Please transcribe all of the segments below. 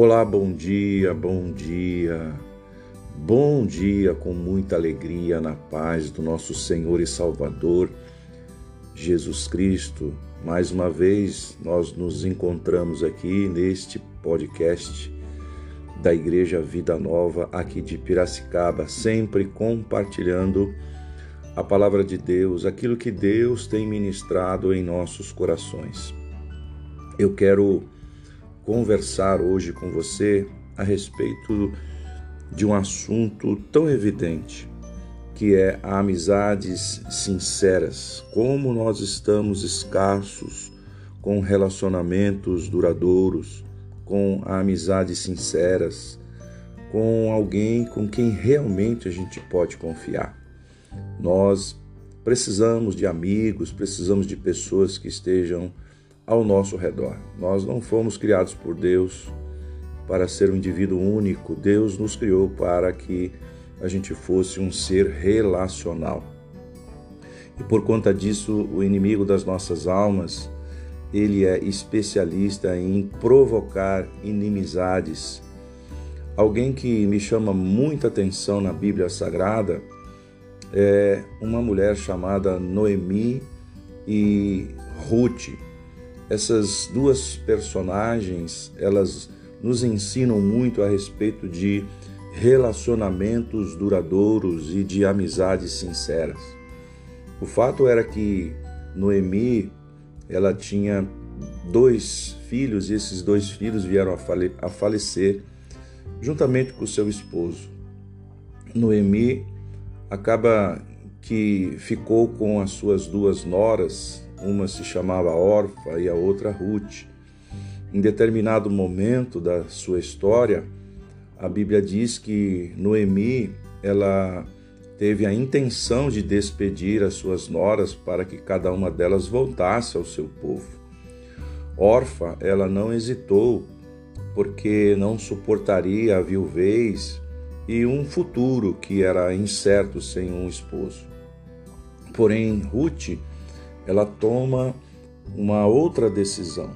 Olá, bom dia, bom dia. Bom dia com muita alegria na paz do nosso Senhor e Salvador Jesus Cristo. Mais uma vez nós nos encontramos aqui neste podcast da Igreja Vida Nova aqui de Piracicaba, sempre compartilhando a palavra de Deus, aquilo que Deus tem ministrado em nossos corações. Eu quero conversar hoje com você a respeito de um assunto tão evidente, que é a amizades sinceras. Como nós estamos escassos com relacionamentos duradouros, com amizades sinceras, com alguém com quem realmente a gente pode confiar. Nós precisamos de amigos, precisamos de pessoas que estejam ao nosso redor. Nós não fomos criados por Deus para ser um indivíduo único. Deus nos criou para que a gente fosse um ser relacional. E por conta disso, o inimigo das nossas almas, ele é especialista em provocar inimizades. Alguém que me chama muita atenção na Bíblia Sagrada é uma mulher chamada Noemi e Ruth. Essas duas personagens, elas nos ensinam muito a respeito de relacionamentos duradouros e de amizades sinceras. O fato era que Noemi, ela tinha dois filhos e esses dois filhos vieram a falecer juntamente com seu esposo. Noemi acaba que ficou com as suas duas noras uma se chamava Orfa e a outra Ruth. Em determinado momento da sua história, a Bíblia diz que Noemi, ela teve a intenção de despedir as suas noras para que cada uma delas voltasse ao seu povo. Orfa, ela não hesitou, porque não suportaria a viuvez e um futuro que era incerto sem um esposo. Porém, Ruth, ela toma uma outra decisão,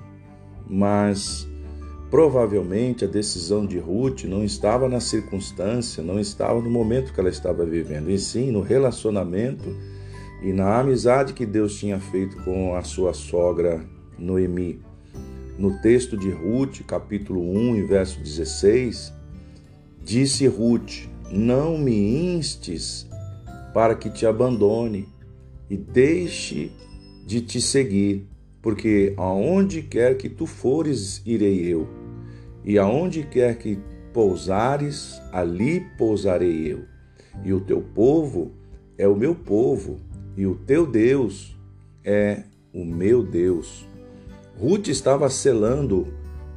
mas provavelmente a decisão de Ruth não estava na circunstância, não estava no momento que ela estava vivendo, e sim no relacionamento e na amizade que Deus tinha feito com a sua sogra Noemi. No texto de Ruth, capítulo 1, verso 16, disse Ruth: Não me instes para que te abandone e deixe de te seguir, porque aonde quer que tu fores, irei eu, e aonde quer que pousares, ali pousarei eu. E o teu povo é o meu povo, e o teu Deus é o meu Deus. Ruth estava selando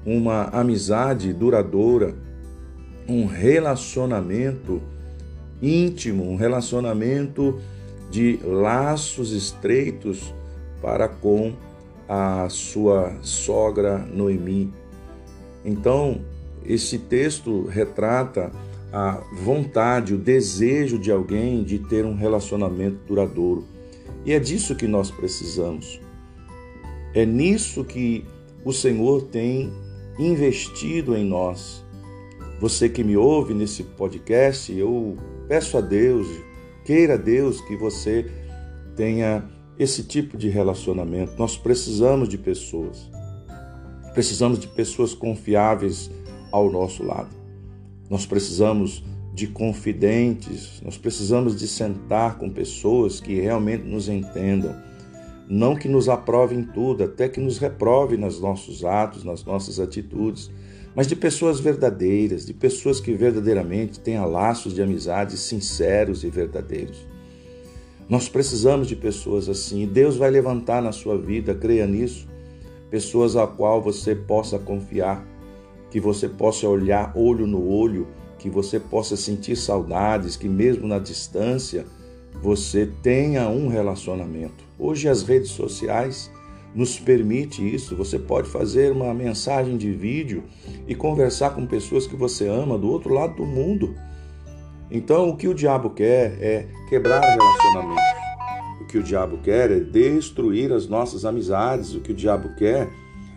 uma amizade duradoura, um relacionamento íntimo, um relacionamento de laços estreitos para com a sua sogra Noemi. Então, esse texto retrata a vontade, o desejo de alguém de ter um relacionamento duradouro. E é disso que nós precisamos. É nisso que o Senhor tem investido em nós. Você que me ouve nesse podcast, eu peço a Deus, queira Deus que você tenha esse tipo de relacionamento. Nós precisamos de pessoas. Precisamos de pessoas confiáveis ao nosso lado. Nós precisamos de confidentes, nós precisamos de sentar com pessoas que realmente nos entendam, não que nos aprovem tudo, até que nos reprovem nos nossos atos, nas nossas atitudes, mas de pessoas verdadeiras, de pessoas que verdadeiramente tenham laços de amizade sinceros e verdadeiros. Nós precisamos de pessoas assim e Deus vai levantar na sua vida, creia nisso, pessoas a qual você possa confiar, que você possa olhar olho no olho, que você possa sentir saudades, que mesmo na distância você tenha um relacionamento. Hoje as redes sociais nos permite isso. Você pode fazer uma mensagem de vídeo e conversar com pessoas que você ama do outro lado do mundo. Então, o que o diabo quer é quebrar relacionamentos. O que o diabo quer é destruir as nossas amizades. O que o diabo quer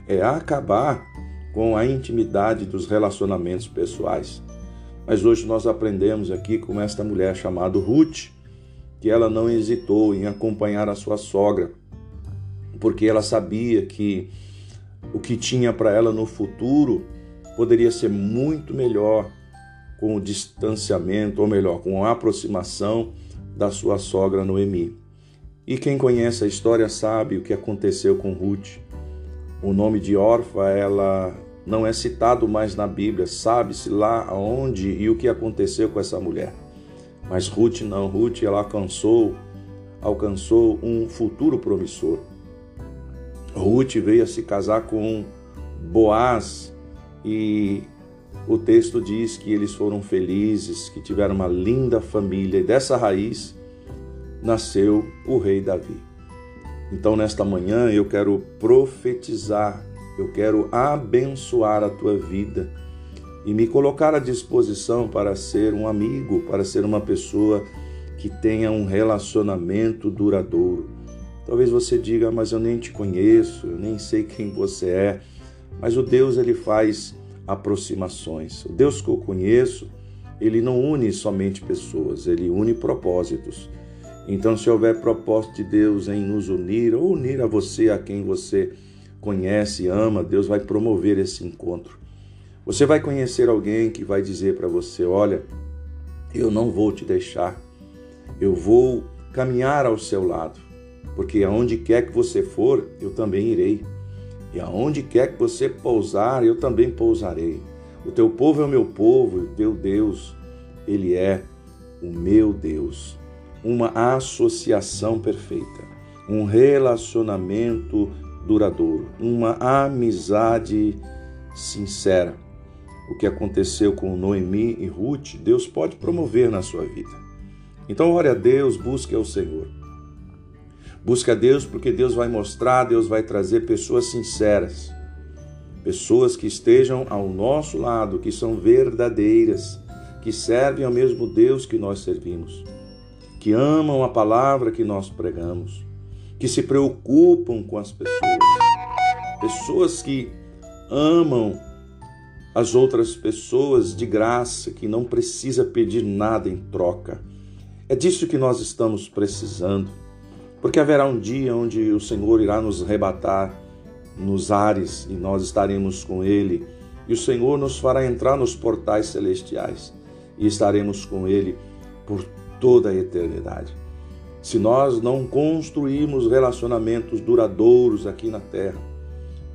é acabar com a intimidade dos relacionamentos pessoais. Mas hoje nós aprendemos aqui com esta mulher chamada Ruth, que ela não hesitou em acompanhar a sua sogra, porque ela sabia que o que tinha para ela no futuro poderia ser muito melhor com o distanciamento, ou melhor, com a aproximação da sua sogra Noemi. E quem conhece a história sabe o que aconteceu com Ruth. O nome de Orfa, ela não é citado mais na Bíblia, sabe-se lá aonde e o que aconteceu com essa mulher. Mas Ruth não, Ruth ela alcançou, alcançou um futuro promissor. Ruth veio a se casar com Boaz e o texto diz que eles foram felizes, que tiveram uma linda família e dessa raiz nasceu o rei Davi. Então, nesta manhã, eu quero profetizar, eu quero abençoar a tua vida e me colocar à disposição para ser um amigo, para ser uma pessoa que tenha um relacionamento duradouro. Talvez você diga, mas eu nem te conheço, eu nem sei quem você é. Mas o Deus ele faz aproximações. O Deus que eu conheço, ele não une somente pessoas, ele une propósitos. Então, se houver propósito de Deus em nos unir, ou unir a você, a quem você conhece e ama, Deus vai promover esse encontro. Você vai conhecer alguém que vai dizer para você: Olha, eu não vou te deixar, eu vou caminhar ao seu lado, porque aonde quer que você for, eu também irei. E aonde quer que você pousar, eu também pousarei. O teu povo é o meu povo, e o teu Deus, ele é o meu Deus. Uma associação perfeita, um relacionamento duradouro, uma amizade sincera. O que aconteceu com Noemi e Ruth, Deus pode promover na sua vida. Então, ore a Deus, busque ao Senhor. Busque a Deus porque Deus vai mostrar, Deus vai trazer pessoas sinceras, pessoas que estejam ao nosso lado, que são verdadeiras, que servem ao mesmo Deus que nós servimos, que amam a palavra que nós pregamos, que se preocupam com as pessoas, pessoas que amam as outras pessoas de graça, que não precisa pedir nada em troca. É disso que nós estamos precisando porque haverá um dia onde o Senhor irá nos rebatar nos ares e nós estaremos com Ele, e o Senhor nos fará entrar nos portais celestiais e estaremos com Ele por toda a eternidade. Se nós não construirmos relacionamentos duradouros aqui na terra,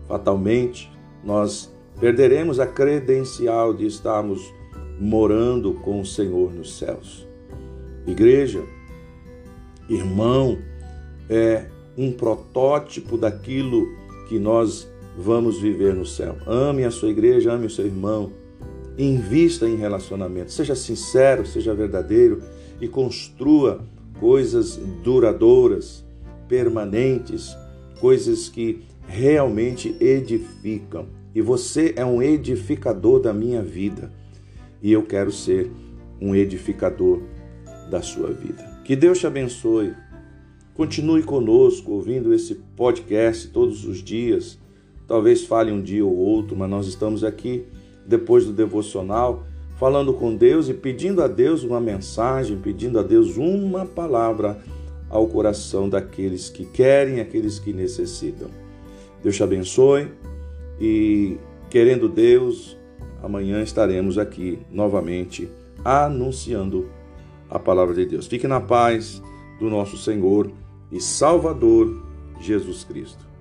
fatalmente nós perderemos a credencial de estarmos morando com o Senhor nos céus. Igreja, irmão, é um protótipo daquilo que nós vamos viver no céu. Ame a sua igreja, ame o seu irmão, invista em relacionamento, seja sincero, seja verdadeiro e construa coisas duradouras, permanentes, coisas que realmente edificam. E você é um edificador da minha vida. E eu quero ser um edificador da sua vida. Que Deus te abençoe. Continue conosco ouvindo esse podcast todos os dias. Talvez fale um dia ou outro, mas nós estamos aqui depois do devocional falando com Deus e pedindo a Deus uma mensagem, pedindo a Deus uma palavra ao coração daqueles que querem, aqueles que necessitam. Deus te abençoe e, querendo Deus, amanhã estaremos aqui novamente anunciando a palavra de Deus. Fique na paz do nosso Senhor e Salvador Jesus Cristo.